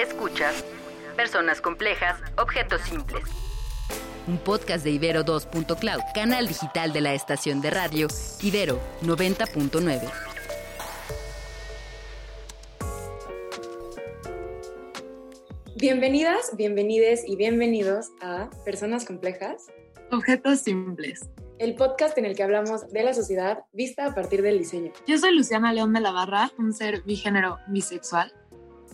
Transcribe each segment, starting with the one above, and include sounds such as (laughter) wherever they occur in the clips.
Escuchas Personas Complejas, Objetos Simples. Un podcast de Ibero 2.cloud, canal digital de la estación de radio Ibero 90.9. Bienvenidas, bienvenides y bienvenidos a Personas Complejas, Objetos Simples. El podcast en el que hablamos de la sociedad vista a partir del diseño. Yo soy Luciana León de la Barra, un ser bigénero bisexual.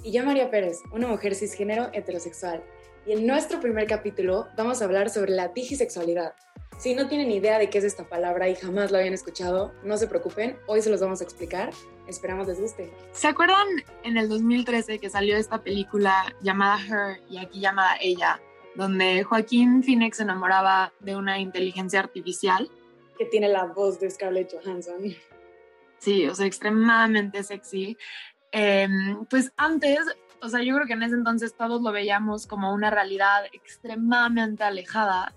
Y yo María Pérez, una mujer cisgénero heterosexual. Y en nuestro primer capítulo vamos a hablar sobre la digisexualidad. Si no tienen idea de qué es esta palabra y jamás lo habían escuchado, no se preocupen, hoy se los vamos a explicar. Esperamos les guste. ¿Se acuerdan en el 2013 que salió esta película llamada Her y aquí llamada Ella, donde Joaquín Phoenix se enamoraba de una inteligencia artificial? Que tiene la voz de Scarlett Johansson. Sí, o sea, extremadamente sexy. Em, pues antes, o sea, yo creo que en ese entonces todos lo veíamos como una realidad extremadamente alejada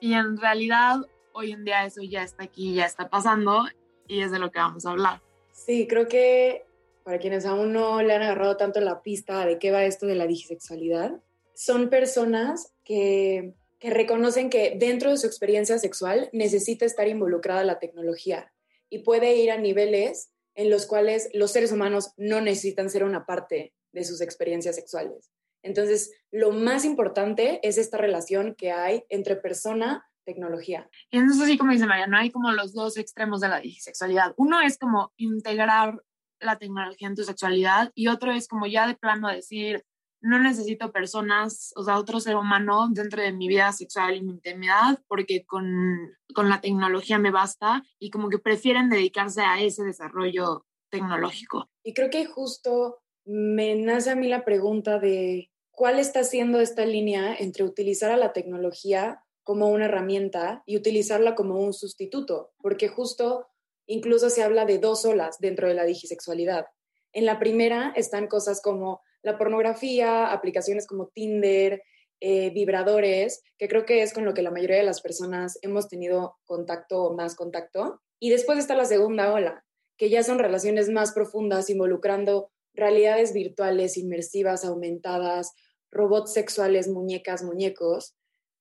y en realidad hoy en día eso ya está aquí, ya está pasando y es de lo que vamos a hablar. Sí, creo que para quienes aún no le han agarrado tanto la pista de qué va esto de la digisexualidad, son personas que, que reconocen que dentro de su experiencia sexual necesita estar involucrada la tecnología y puede ir a niveles en los cuales los seres humanos no necesitan ser una parte de sus experiencias sexuales. Entonces, lo más importante es esta relación que hay entre persona tecnología. Y entonces, así como dice María, no hay como los dos extremos de la sexualidad. Uno es como integrar la tecnología en tu sexualidad y otro es como ya de plano decir, no necesito personas, o sea, otro ser humano dentro de mi vida sexual y mi intimidad porque con, con la tecnología me basta y como que prefieren dedicarse a ese desarrollo tecnológico. Y creo que justo me nace a mí la pregunta de cuál está siendo esta línea entre utilizar a la tecnología como una herramienta y utilizarla como un sustituto, porque justo incluso se habla de dos olas dentro de la digisexualidad. En la primera están cosas como la pornografía, aplicaciones como Tinder, eh, vibradores, que creo que es con lo que la mayoría de las personas hemos tenido contacto o más contacto. Y después está la segunda ola, que ya son relaciones más profundas involucrando realidades virtuales, inmersivas, aumentadas, robots sexuales, muñecas, muñecos,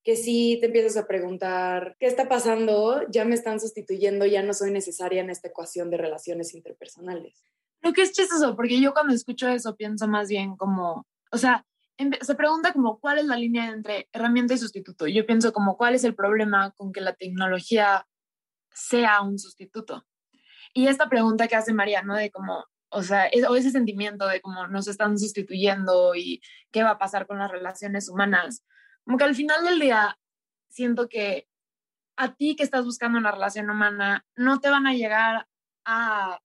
que si te empiezas a preguntar, ¿qué está pasando? Ya me están sustituyendo, ya no soy necesaria en esta ecuación de relaciones interpersonales. Lo que es chistoso, porque yo cuando escucho eso pienso más bien como, o sea, se pregunta como cuál es la línea entre herramienta y sustituto. Yo pienso como cuál es el problema con que la tecnología sea un sustituto. Y esta pregunta que hace María, ¿no? De como, o sea, o ese sentimiento de cómo nos están sustituyendo y qué va a pasar con las relaciones humanas. Como que al final del día siento que a ti que estás buscando una relación humana no te van a llegar a,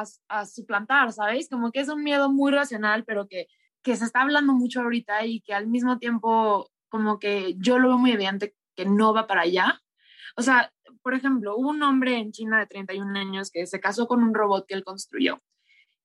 a, a suplantar, ¿sabes? Como que es un miedo muy racional, pero que, que se está hablando mucho ahorita y que al mismo tiempo como que yo lo veo muy evidente que no va para allá. O sea, por ejemplo, hubo un hombre en China de 31 años que se casó con un robot que él construyó.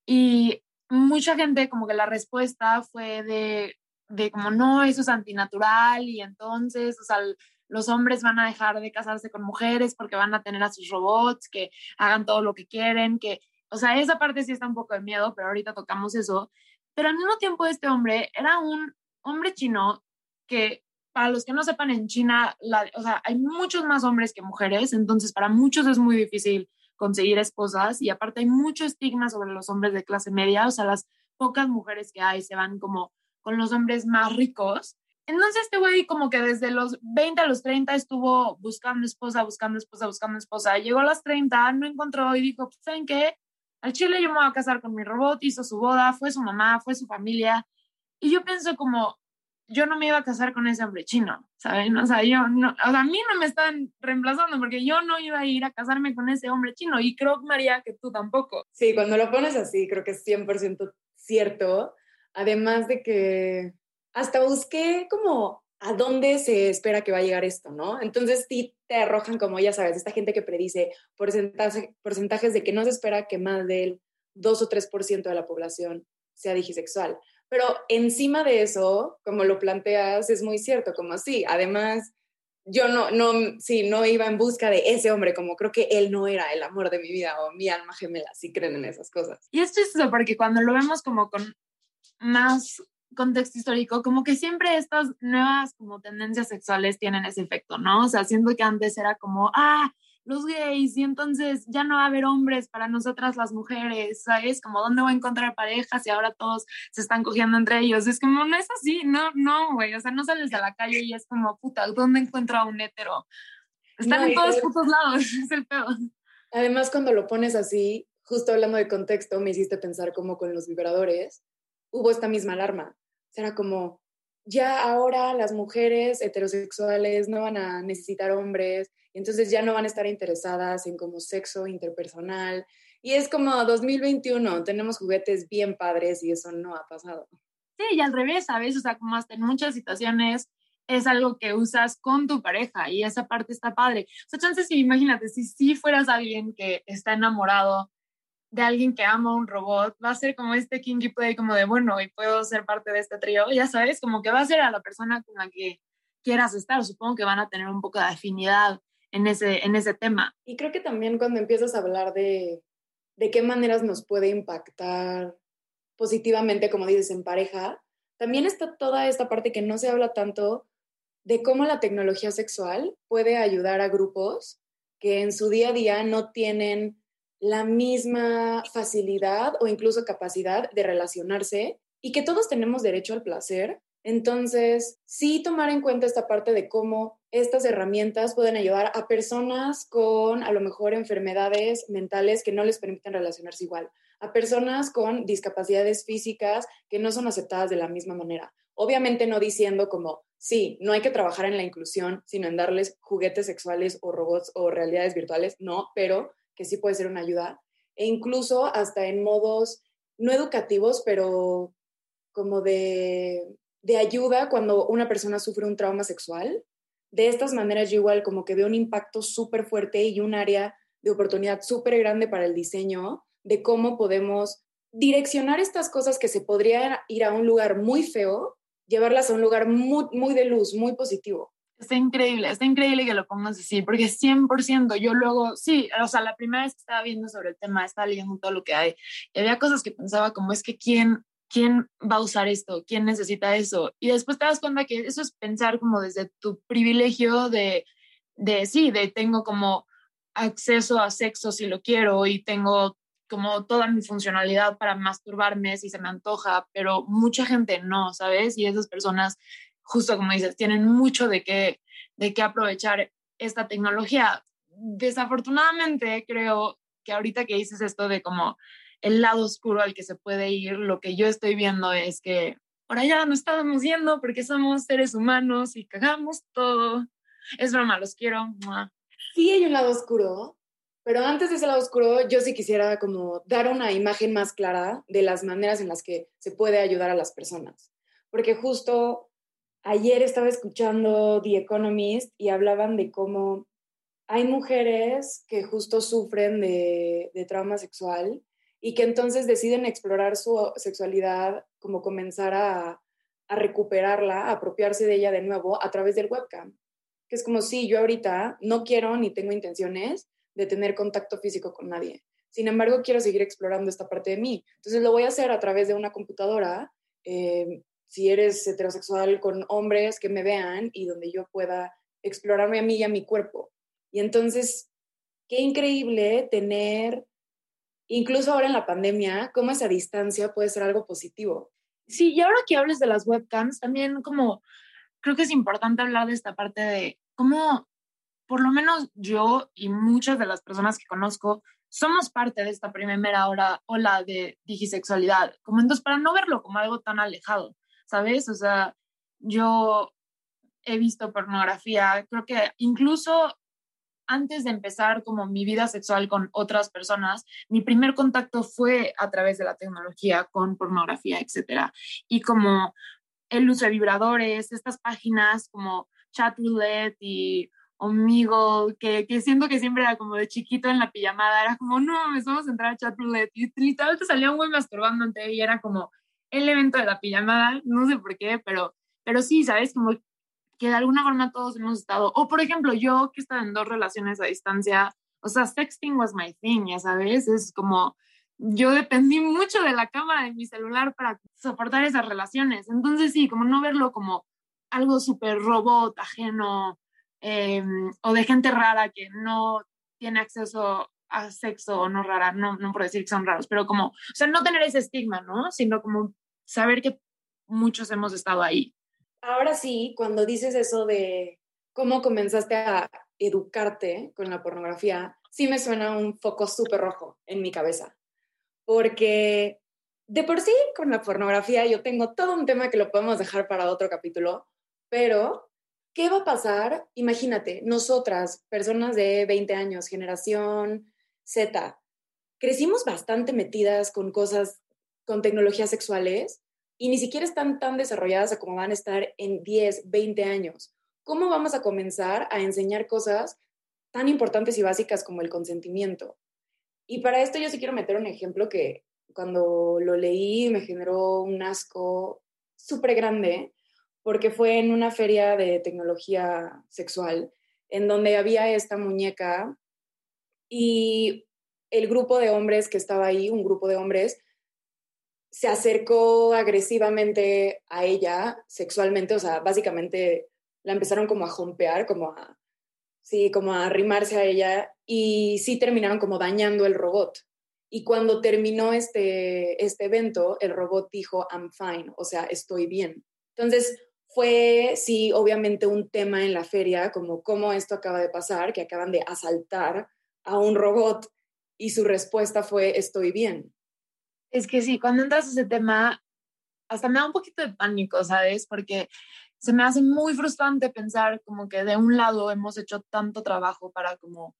Y mucha gente como que la respuesta fue de, de como, no, eso es antinatural y entonces, o sea, los hombres van a dejar de casarse con mujeres porque van a tener a sus robots, que hagan todo lo que quieren, que, o sea, esa parte sí está un poco de miedo, pero ahorita tocamos eso. Pero al mismo tiempo este hombre era un hombre chino que para los que no sepan, en China, la, o sea, hay muchos más hombres que mujeres, entonces para muchos es muy difícil conseguir esposas y aparte hay mucho estigma sobre los hombres de clase media, o sea, las pocas mujeres que hay se van como con los hombres más ricos. Entonces este güey como que desde los 20 a los 30 estuvo buscando esposa, buscando esposa, buscando esposa. Llegó a las 30, no encontró y dijo, pues, ¿saben qué? Al chile yo me voy a casar con mi robot, hizo su boda, fue su mamá, fue su familia. Y yo pienso como, yo no me iba a casar con ese hombre chino, ¿saben? O sea, yo no, o sea, a mí no me están reemplazando porque yo no iba a ir a casarme con ese hombre chino y creo, María, que tú tampoco. Sí, cuando lo pones así, creo que es 100% cierto. Además de que hasta busqué como a dónde se espera que va a llegar esto, ¿no? Entonces sí te arrojan como, ya sabes, esta gente que predice porcentaje, porcentajes de que no se espera que más del 2 o 3% de la población sea digisexual. Pero encima de eso, como lo planteas, es muy cierto, como así. Además, yo no, no, sí, no iba en busca de ese hombre, como creo que él no era el amor de mi vida o mi alma gemela, si creen en esas cosas. Y esto es eso, porque cuando lo vemos como con más contexto histórico, como que siempre estas nuevas como tendencias sexuales tienen ese efecto, ¿no? O sea, siento que antes era como, ah, los gays y entonces ya no va a haber hombres para nosotras las mujeres, ¿sabes? Como dónde voy a encontrar parejas y ahora todos se están cogiendo entre ellos. Es como, no es así, no, no, güey, o sea, no sales a la calle y es como, puta, ¿dónde encuentro a un hétero? Están en todos putos lados, (laughs) es el peor. Además, cuando lo pones así, justo hablando de contexto, me hiciste pensar como con los vibradores, hubo esta misma alarma. O sea, era como, ya ahora las mujeres heterosexuales no van a necesitar hombres, y entonces ya no van a estar interesadas en como sexo interpersonal. Y es como 2021, tenemos juguetes bien padres y eso no ha pasado. Sí, y al revés, ¿sabes? O sea, como hasta en muchas situaciones es algo que usas con tu pareja y esa parte está padre. O sea, chances, imagínate, si sí fueras alguien que está enamorado de alguien que ama un robot, va a ser como este kinky play, como de, bueno, y puedo ser parte de este trío, ya sabes, como que va a ser a la persona con la que quieras estar. Supongo que van a tener un poco de afinidad en ese, en ese tema. Y creo que también cuando empiezas a hablar de, de qué maneras nos puede impactar positivamente, como dices, en pareja, también está toda esta parte que no se habla tanto de cómo la tecnología sexual puede ayudar a grupos que en su día a día no tienen la misma facilidad o incluso capacidad de relacionarse y que todos tenemos derecho al placer. Entonces, sí tomar en cuenta esta parte de cómo estas herramientas pueden ayudar a personas con a lo mejor enfermedades mentales que no les permiten relacionarse igual, a personas con discapacidades físicas que no son aceptadas de la misma manera. Obviamente no diciendo como, sí, no hay que trabajar en la inclusión, sino en darles juguetes sexuales o robots o realidades virtuales, no, pero que sí puede ser una ayuda. E incluso hasta en modos no educativos, pero como de, de ayuda cuando una persona sufre un trauma sexual. De estas maneras yo igual como que veo un impacto súper fuerte y un área de oportunidad súper grande para el diseño de cómo podemos direccionar estas cosas que se podrían ir a un lugar muy feo llevarlas a un lugar muy, muy de luz, muy positivo. Está increíble, está increíble que lo pongas así, porque 100% yo luego, sí, o sea, la primera vez que estaba viendo sobre el tema, estaba leyendo todo lo que hay, y había cosas que pensaba como es que quién, quién va a usar esto, quién necesita eso, y después te das cuenta que eso es pensar como desde tu privilegio de, de sí, de tengo como acceso a sexo si lo quiero y tengo como toda mi funcionalidad para masturbarme si se me antoja, pero mucha gente no, ¿sabes? Y esas personas, justo como dices, tienen mucho de qué, de qué aprovechar esta tecnología. Desafortunadamente, creo que ahorita que dices esto de como el lado oscuro al que se puede ir, lo que yo estoy viendo es que por allá no estábamos yendo porque somos seres humanos y cagamos todo. Es broma, los quiero. Sí hay un lado oscuro, pero antes de ese lado oscuro, yo sí quisiera como dar una imagen más clara de las maneras en las que se puede ayudar a las personas. Porque justo ayer estaba escuchando The Economist y hablaban de cómo hay mujeres que justo sufren de, de trauma sexual y que entonces deciden explorar su sexualidad, como comenzar a, a recuperarla, a apropiarse de ella de nuevo a través del webcam. Que es como si yo ahorita no quiero ni tengo intenciones, de tener contacto físico con nadie. Sin embargo, quiero seguir explorando esta parte de mí. Entonces lo voy a hacer a través de una computadora. Eh, si eres heterosexual con hombres que me vean y donde yo pueda explorarme a mí y a mi cuerpo. Y entonces, qué increíble tener, incluso ahora en la pandemia, cómo esa distancia puede ser algo positivo. Sí, y ahora que hables de las webcams, también como creo que es importante hablar de esta parte de cómo por lo menos yo y muchas de las personas que conozco somos parte de esta primera hora, ola de digisexualidad. Como entonces, para no verlo como algo tan alejado, ¿sabes? O sea, yo he visto pornografía, creo que incluso antes de empezar como mi vida sexual con otras personas, mi primer contacto fue a través de la tecnología con pornografía, etcétera. Y como el uso de vibradores, estas páginas como chat roulette y amigo, que, que, siento que siempre era como de chiquito en la pijamada, era como, no, me vamos a entrar a chat roulette. Y literal te salía un güey masturbando ante y era como el evento de la pijamada, no sé por qué, pero, pero sí, ¿sabes? Como que de alguna forma todos hemos estado, o por ejemplo, yo que he estado en dos relaciones a distancia, o sea, sexting was my thing, ya sabes, es como yo dependí mucho de la cámara de mi celular para soportar esas relaciones. Entonces sí, como no verlo como algo súper robot, ajeno, em, o de gente rara que no tiene acceso a sexo o no rara, no, no por decir que son raros, pero como, o sea, no tener ese estigma, ¿no? Sino como saber que muchos hemos estado ahí. Ahora sí, cuando dices eso de cómo comenzaste a educarte con la pornografía, sí me suena un foco súper rojo en mi cabeza. Porque de por sí con la pornografía yo tengo todo un tema que lo podemos dejar para otro capítulo, pero ¿qué va a pasar? Imagínate, nosotras, personas de 20 años, generación Z, crecimos bastante metidas con cosas, con tecnologías sexuales y ni siquiera están tan desarrolladas como van a estar en 10, 20 años. ¿Cómo vamos a comenzar a enseñar cosas tan importantes y básicas como el consentimiento? Y para esto yo sí quiero meter un ejemplo que cuando lo leí me generó un asco súper grande, porque fue en una feria de tecnología sexual, en donde había esta muñeca y el grupo de hombres que estaba ahí, un grupo de hombres, se acercó agresivamente a ella sexualmente, o sea, básicamente la empezaron como a jompear, como a, sí, como a arrimarse a ella y sí terminaron como dañando el robot. Y cuando terminó este, este evento, el robot dijo, I'm fine, o sea, estoy bien. Entonces, fue, sí, obviamente un tema en la feria, como cómo esto acaba de pasar, que acaban de asaltar a un robot y su respuesta fue estoy bien. Es que sí, cuando entras a ese tema, hasta me da un poquito de pánico, ¿sabes? Porque se me hace muy frustrante pensar como que de un lado hemos hecho tanto trabajo para como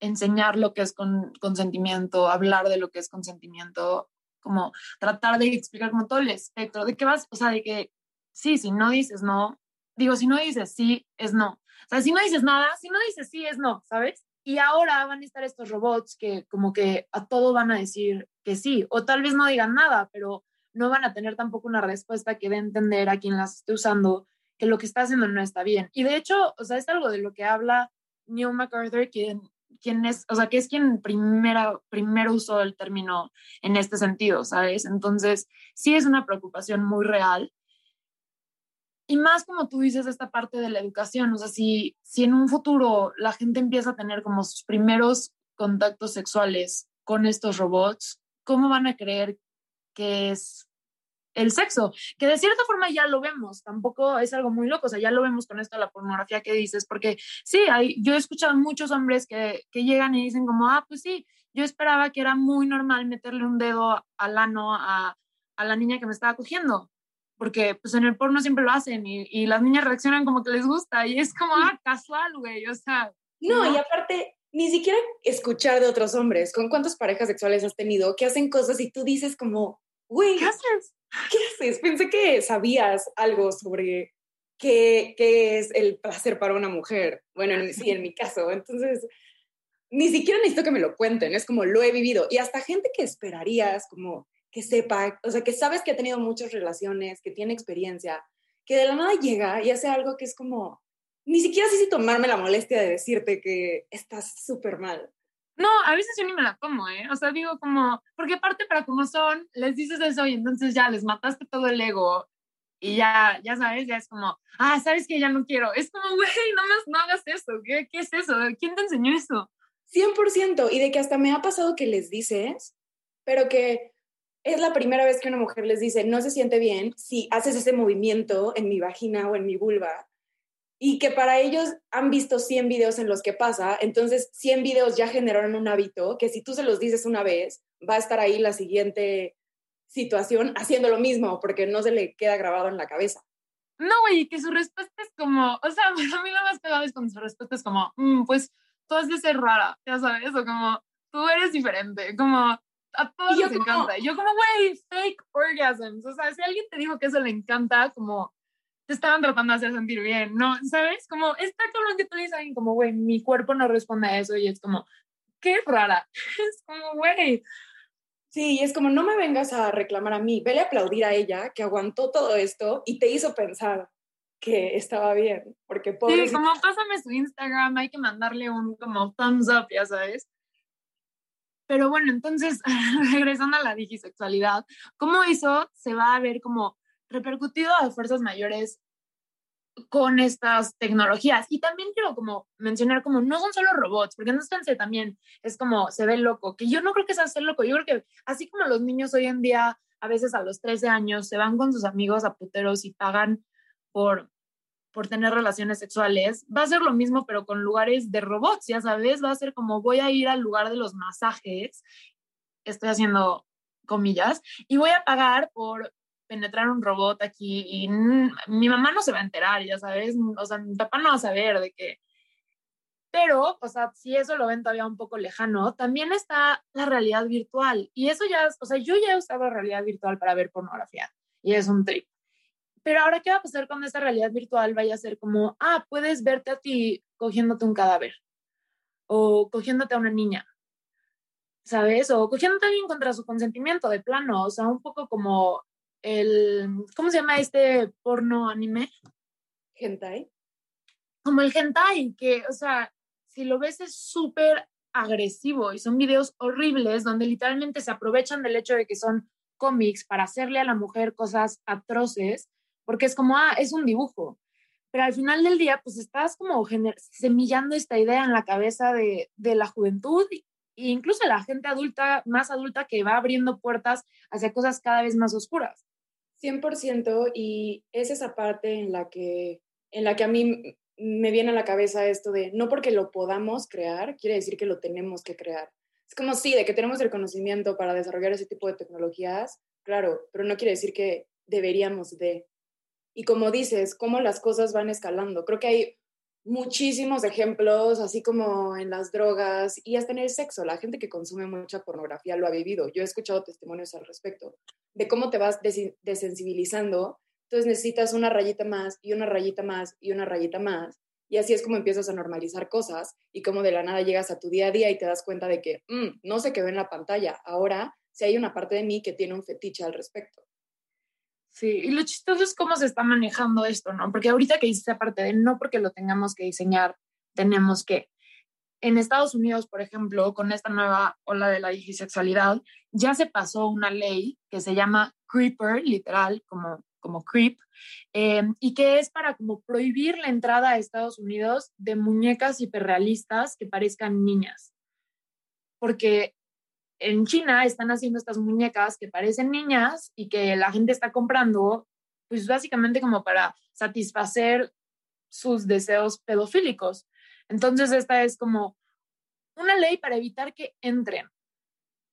enseñar lo que es con, consentimiento, hablar de lo que es consentimiento, como tratar de explicar como todo el espectro, de qué vas, o sea, de que sí, si no dices no, digo, si no dices sí, es no. O sea, si no dices nada, si no dices sí, es no, ¿sabes? Y ahora van a estar estos robots que como que a todo van a decir que sí, o tal vez no digan nada, pero no van a tener tampoco una respuesta que dé a entender a quien las esté usando que lo que está haciendo no está bien. Y de hecho, o sea, es algo de lo que habla Neil MacArthur, quien, quien es, o sea, que es quien primera, primero usó el término en este sentido, ¿sabes? Entonces, sí es una preocupación muy real y más como tú dices, esta parte de la educación, o sea, si, si en un futuro la gente empieza a tener como sus primeros contactos sexuales con estos robots, ¿cómo van a creer que es el sexo? Que de cierta forma ya lo vemos, tampoco es algo muy loco, o sea, ya lo vemos con esto de la pornografía que dices, porque sí, hay, yo he escuchado muchos hombres que, que llegan y dicen como, ah, pues sí, yo esperaba que era muy normal meterle un dedo al ano a, a la niña que me estaba cogiendo porque pues en el porno siempre lo hacen y, y, las niñas reaccionan como que les gusta y es como, ah, casual, güey, o sea. No, y aparte, ni siquiera escuchar de otros hombres, ¿con cuántas parejas sexuales has tenido que hacen cosas y tú dices como, güey, ¿qué haces? ¿Qué haces? Pensé que sabías algo sobre qué, qué es el placer para una mujer. Bueno, sí, en mi caso. Entonces, ni siquiera necesito que me lo cuenten, es como lo he vivido. Y hasta gente que esperarías como que sepa, o sea, que sabes que ha tenido muchas relaciones, que tiene experiencia, que de la nada llega y hace algo que es como, ni siquiera sé si tomarme la molestia de decirte que estás súper mal. No, a veces yo ni me la como, ¿eh? O sea, digo como, porque aparte para como son, les dices eso y entonces ya les mataste todo el ego y ya, ya sabes, ya es como, ah, sabes que ya no quiero. Es como, güey, no, más, no hagas eso, ¿Qué, ¿qué es eso? ¿Quién te enseñó eso? 100%, y de que hasta me ha pasado que les dices, pero que es la primera vez que una mujer les dice, no se siente bien si haces ese movimiento en mi vagina o en mi vulva, y que para ellos han visto 100 videos en los que pasa, entonces 100 videos ya generaron un hábito que si tú se los dices una vez, va a estar ahí la siguiente situación (laughs) haciendo lo mismo, porque no se le queda grabado en la cabeza. No, güey, que su respuesta es como, o sea, (laughs) a mí lo más pegado es cuando su respuesta es como, mm, pues tú has de ser rara, ya sabes, o como, tú eres diferente, como, a todos les encanta. Yo como, güey, fake orgasms. O sea, si alguien te dijo que eso le encanta, como te estaban tratando de hacer sentir bien, ¿no? ¿Sabes? Como, está lo que tú dices alguien como, güey, mi cuerpo no responde a eso y es como, qué rara. (laughs) Es como, güey. Sí, es como, no me vengas a reclamar a mí, vele a aplaudir a ella que aguantó todo esto y te hizo pensar que estaba bien, porque pobre... Sí, como pásame su Instagram, hay que mandarle un como thumbs up, ya sabes. Pero bueno, entonces, (laughs) regresando a la digisexualidad, ¿cómo eso se va a ver como repercutido a fuerzas mayores con estas tecnologías? Y también quiero como mencionar como no son solo robots, porque no pensé también, es como se ve loco, que yo no creo que sea ser loco, yo creo que así como los niños hoy en día, a veces a los 13 años, se van con sus amigos a puteros y pagan por por tener relaciones sexuales, va a ser lo mismo, pero con lugares de robots, ya sabes, va a ser como voy a ir al lugar de los masajes, estoy haciendo comillas, y voy a pagar por penetrar un robot aquí y mi mamá no se va a enterar, ya sabes, o sea, mi papá no va a saber de qué. Pero, o sea, si eso lo ven todavía un poco lejano, también está la realidad virtual. Y eso ya, o sea, yo ya he usado realidad virtual para ver pornografía y es un trip. Pero ahora, ¿qué va a pasar cuando esta realidad virtual vaya a ser como, ah, puedes verte a ti cogiéndote un cadáver o cogiéndote a una niña, ¿sabes? O cogiéndote a alguien contra su consentimiento de plano, o sea, un poco como el, ¿cómo se llama este porno anime? Hentai. Como el hentai, que, o sea, si lo ves es súper agresivo y son videos horribles donde literalmente se aprovechan del hecho de que son cómics para hacerle a la mujer cosas atroces porque es como, ah, es un dibujo. Pero al final del día, pues estás como semillando esta idea en la cabeza de, de la juventud e incluso la gente adulta, más adulta, que va abriendo puertas hacia cosas cada vez más oscuras. 100% y es esa parte en la que, en la que a mí me viene a la cabeza esto de no porque lo podamos crear, quiere decir que lo tenemos que crear. Es como sí, de que tenemos el conocimiento para desarrollar ese tipo de tecnologías, claro, pero no quiere decir que deberíamos de y como dices, cómo las cosas van escalando. Creo que hay muchísimos ejemplos, así como en las drogas y hasta en el sexo. La gente que consume mucha pornografía lo ha vivido. Yo he escuchado testimonios al respecto de cómo te vas desensibilizando. Entonces necesitas una rayita más y una rayita más y una rayita más. Y así es como empiezas a normalizar cosas y como de la nada llegas a tu día a día y te das cuenta de que mm, no se quedó en la pantalla. Ahora sí hay una parte de mí que tiene un fetiche al respecto. Sí, y lo chistoso es cómo se está manejando esto, ¿no? Porque ahorita que dices aparte de no porque lo tengamos que diseñar, tenemos que. En Estados Unidos, por ejemplo, con esta nueva ola de la digisexualidad, ya se pasó una ley que se llama Creeper, literal, como, como creep, eh, y que es para como prohibir la entrada a Estados Unidos de muñecas hiperrealistas que parezcan niñas. Porque en China están haciendo estas muñecas que parecen niñas y que la gente está comprando, pues básicamente como para satisfacer sus deseos pedofílicos. Entonces esta es como una ley para evitar que entren.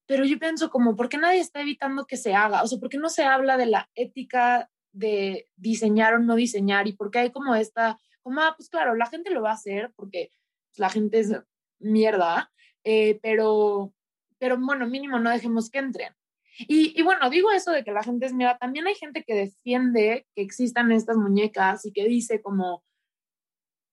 Pero yo pienso como, ¿por qué nadie está evitando que se haga? O sea, ¿por qué no se habla de la ética de diseñar o no diseñar? Y por qué hay como esta, como, ah, pues claro, la gente lo va a hacer porque la gente es mierda, eh, pero pero bueno, mínimo no dejemos que entren. Y, y, bueno, digo eso de que la gente es mira, también hay gente que defiende que existan estas muñecas y que dice como,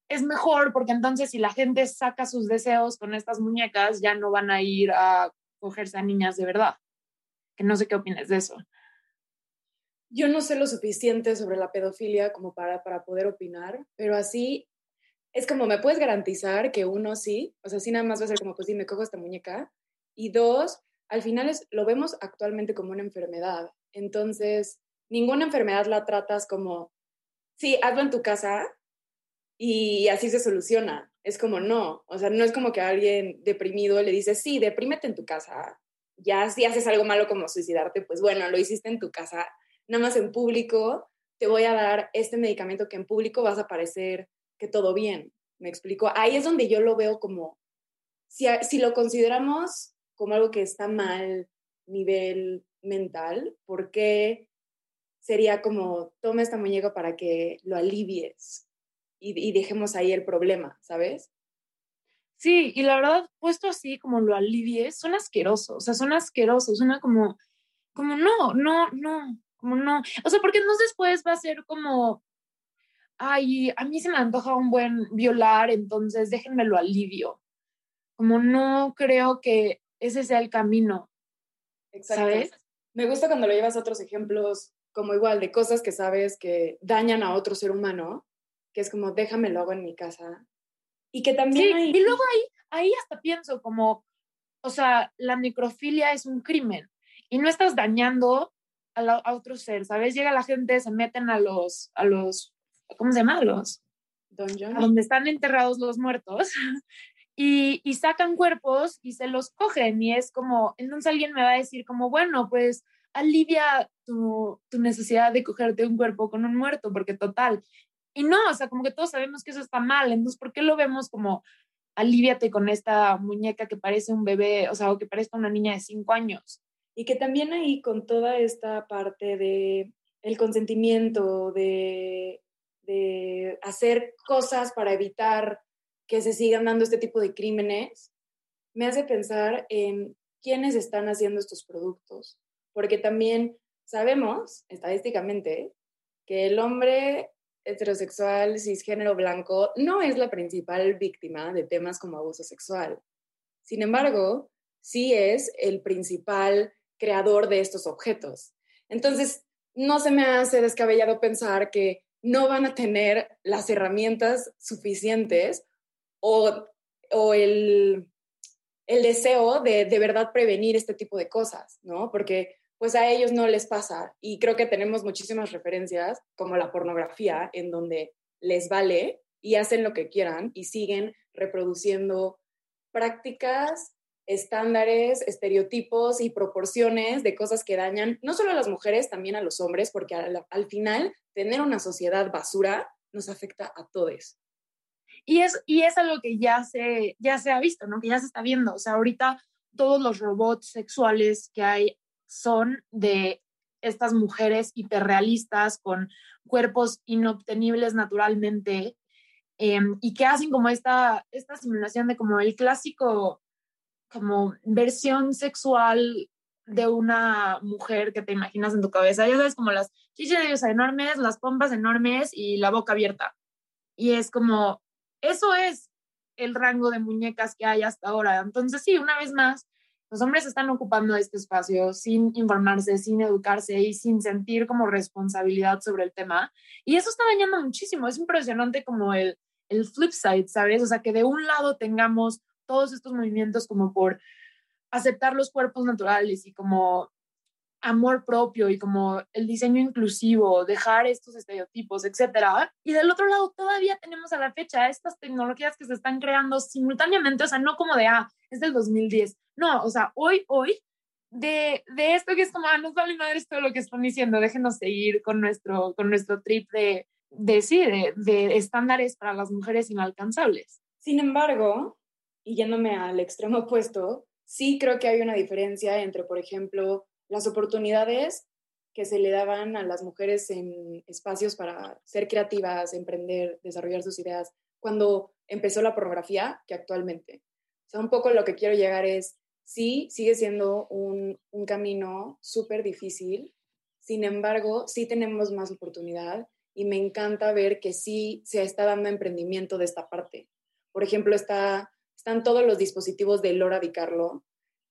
es mejor porque entonces si la gente saca sus deseos con estas muñecas, ya no van a ir a cogerse a niñas de verdad. Que no sé qué opinas de eso. Yo no sé lo suficiente sobre la pedofilia como para, para poder opinar, pero así es como me puedes garantizar que uno sí, o sea, sí nada más va a ser como, pues sí, me cojo esta muñeca, y dos, al final es, lo vemos actualmente como una enfermedad. Entonces, ninguna enfermedad la tratas como, sí, hazlo en tu casa y así se soluciona. Es como no, o sea, no es como que alguien deprimido le dice, sí, deprímete en tu casa. Ya si haces algo malo como suicidarte, pues bueno, lo hiciste en tu casa, nada más en público, te voy a dar este medicamento que en público vas a parecer que todo bien. ¿Me explico? Ahí es donde yo lo veo como, si, si lo consideramos como algo que está mal nivel mental, ¿por qué sería como, toma esta muñeca para que lo alivies y, dejemos ahí el problema, ¿sabes? Sí, y la verdad, puesto así como lo alivies, son asquerosos, o sea, son asquerosos, suena como, como no, no, no, como no. O sea, porque entonces después va a ser como, ay, a mí se me antoja un buen violar, entonces déjenme lo alivio. Como no creo que ese sea el camino. Exacto. ¿Sabes? Me gusta cuando lo llevas a otros ejemplos, como igual, de cosas que sabes que dañan a otro ser humano, que es como, déjame lo hago en mi casa. Y que también Y luego ahí, ahí hasta pienso como, o sea, la necrofilia es un crimen y no estás dañando a, otro ser, ¿sabes? Llega la gente, se meten a los, a los, ¿cómo se llama? los... donde están enterrados los muertos (laughs) y, sacan cuerpos y se los cogen y es como, entonces alguien me va a decir como, bueno, pues alivia tu, tu necesidad de cogerte un cuerpo con un muerto, porque total. Y no, o sea, como que todos sabemos que eso está mal, entonces, ¿por qué lo vemos como aliviate con esta muñeca que parece un bebé, o sea, o que parezca una niña de cinco años? Y que también ahí con toda esta parte de el consentimiento, de, de hacer cosas para evitar que se sigan dando este tipo de crímenes, me hace pensar en quiénes están haciendo estos productos porque también sabemos estadísticamente que el hombre heterosexual, cisgénero blanco, no es la principal víctima de temas como abuso sexual. Sin embargo, sí es el principal creador de estos objetos. Entonces, no se me hace descabellado pensar que no van a tener las herramientas suficientes o, o el, el, deseo de de verdad prevenir este tipo de cosas, ¿no? Porque pues a ellos no les pasa. Y creo que tenemos muchísimas referencias, como la pornografía, en donde les vale y hacen lo que quieran y siguen reproduciendo prácticas, estándares, estereotipos y proporciones de cosas que dañan no solo a las mujeres, también a los hombres, porque al, final tener una sociedad basura nos afecta a todos. Y es, y es algo que ya se, ya se ha visto, ¿no? Que ya se está viendo. O sea, ahorita todos los robots sexuales que hay son de estas mujeres hiperrealistas con cuerpos inobtenibles naturalmente em, y que hacen como esta, esta simulación de como el clásico, como versión sexual de una mujer que te imaginas en tu cabeza. Ya sabes, como las chichas enormes, las pompas enormes y la boca abierta. Y es como, eso es el rango de muñecas que hay hasta ahora. Entonces, sí, una vez más, los hombres están ocupando este espacio sin informarse, sin educarse y sin sentir como responsabilidad sobre el tema. Y eso está dañando muchísimo. Es impresionante como el, el flip side, ¿sabes? O sea, que de un lado tengamos todos estos movimientos como por aceptar los cuerpos naturales y como amor propio y como el diseño inclusivo, dejar estos estereotipos, etcétera. Y del otro lado, todavía tenemos a la fecha estas tecnologías que se están creando simultáneamente, o sea, no como de, ah, es del 2010. No, o sea, hoy, hoy, de, de esto que es como, ah, nos vale madre todo lo que están diciendo, déjenos seguir con nuestro, con nuestro trip de, de sí, de, de estándares para las mujeres inalcanzables. Sin embargo, y yéndome al extremo opuesto, sí creo que hay una diferencia entre, por ejemplo, las oportunidades que se le daban a las mujeres en espacios para ser creativas, emprender, desarrollar sus ideas, cuando empezó la pornografía que actualmente. O sea, un poco lo que quiero llegar es, sí, sigue siendo un, un camino súper difícil, sin embargo, sí tenemos más oportunidad y me encanta ver que sí se está dando emprendimiento de esta parte. Por ejemplo, está, están todos los dispositivos de Lora Di Carlo,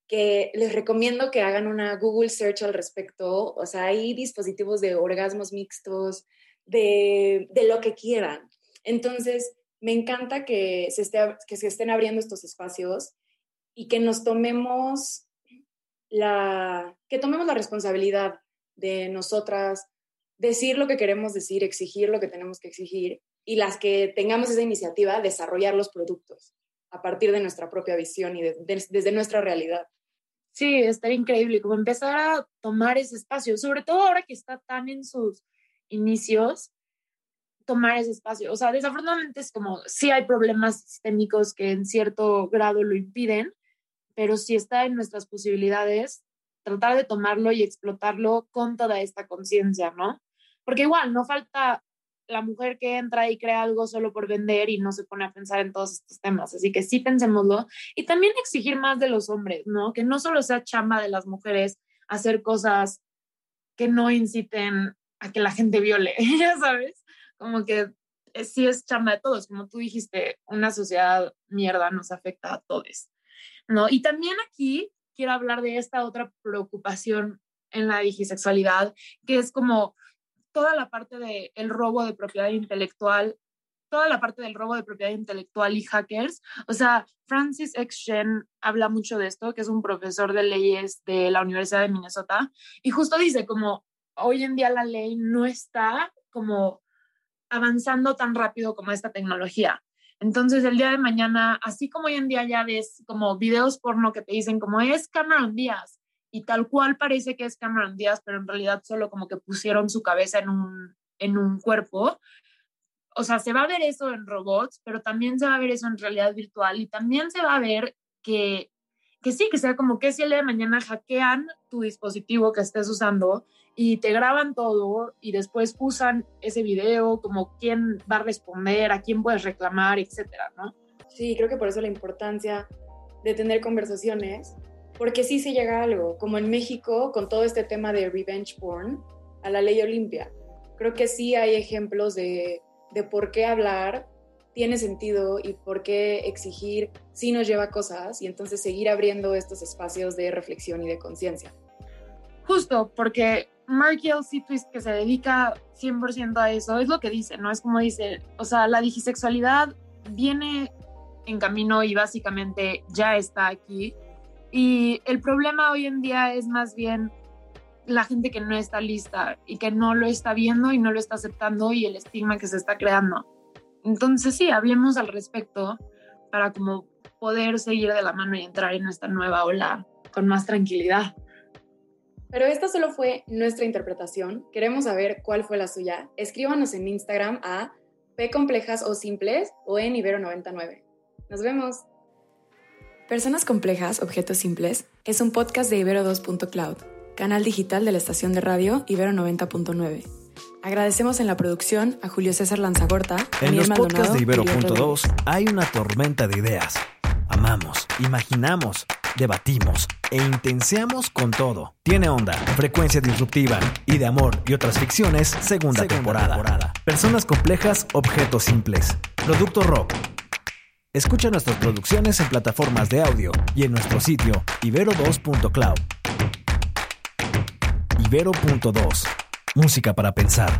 que les recomiendo que hagan una Google search al respecto. O sea, hay dispositivos de orgasmos mixtos, de, de lo que quieran. Entonces, me encanta que se, esté, que se estén abriendo estos espacios y que nos tomemos la, que tomemos la responsabilidad de nosotras decir lo que queremos decir, exigir lo que tenemos que exigir y las que tengamos esa iniciativa, desarrollar los productos a partir de nuestra propia visión y desde nuestra realidad. Sí, estaría increíble, como empezar a tomar ese espacio, sobre todo ahora que está tan en sus inicios, tomar ese espacio. O sea, desafortunadamente es como, sí hay problemas sistémicos que en cierto grado lo impiden, pero si está en nuestras posibilidades, tratar de tomarlo y explotarlo con toda esta conciencia, ¿no? Porque igual, no falta la mujer que entra y crea algo solo por vender y no se pone a pensar en todos estos temas. Así que sí pensémoslo. Y también exigir más de los hombres, ¿no? Que no solo sea chamba de las mujeres hacer cosas que no inciten a que la gente viole, (laughs) ya sabes. Como que sí es chamba de todos. Como tú dijiste, una sociedad mierda nos afecta a todos, ¿no? Y también aquí quiero hablar de esta otra preocupación en la digisexualidad, que es como toda la parte del el robo de propiedad intelectual toda la parte del robo de propiedad intelectual y hackers. O sea, Francis X. Shen habla mucho de esto, que es un profesor de leyes de la Universidad de Minnesota, y justo dice como hoy en día la ley no está como avanzando tan rápido como esta tecnología. Entonces, el día de mañana, así como hoy en día ya ves como videos porno que te dicen como es Cameron Díaz y tal cual parece que es Cameron Díaz, pero en realidad solo como que pusieron su cabeza en un, en un cuerpo, o sea, se va a ver eso en robots, pero también se va a ver eso en realidad virtual y también se va a ver que, que sí, que sea como que si el día de mañana hackean tu dispositivo que estés usando y te graban todo y después usan ese video como quién va a responder, a quién puedes reclamar, etcétera, ¿no? Sí, creo que por eso la importancia de tener conversaciones, porque sí se llega a algo, como en México con todo este tema de revenge porn, a la ley Olimpia. Creo que sí hay ejemplos de de por qué hablar tiene sentido y por qué exigir sí nos lleva a cosas y entonces seguir abriendo estos espacios de reflexión y de conciencia. Justo, porque Mark Elsie Twist, que se dedica 100% a eso, es lo que dice, ¿no? Es como dice, o sea, la digisexualidad viene en camino y básicamente ya está aquí. Y el problema hoy en día es más bien la gente que no está lista y que no lo está viendo y no lo está aceptando y el estigma que se está creando. Entonces sí, hablemos al respecto para como poder seguir de la mano y entrar en esta nueva ola con más tranquilidad. Pero esta solo fue nuestra interpretación. Queremos saber cuál fue la suya. Escríbanos en Instagram a P complejas o simples o en Ibero99. Nos vemos. Personas complejas, objetos simples es un podcast de Ibero 2.cloud canal digital de la estación de radio Ibero 90.9. Agradecemos en la producción a Julio César Lanzagorta. En los podcasts de Ibero.2 hay una tormenta de ideas. Amamos, imaginamos, debatimos e intenseamos con todo. Tiene onda, frecuencia disruptiva y de amor y otras ficciones, segunda, temporada. temporada. Personas complejas, objetos simples. Producto Rock. Escucha nuestras producciones en plataformas de audio y en nuestro sitio ibero2.cloud. Ibero.2. Música para pensar.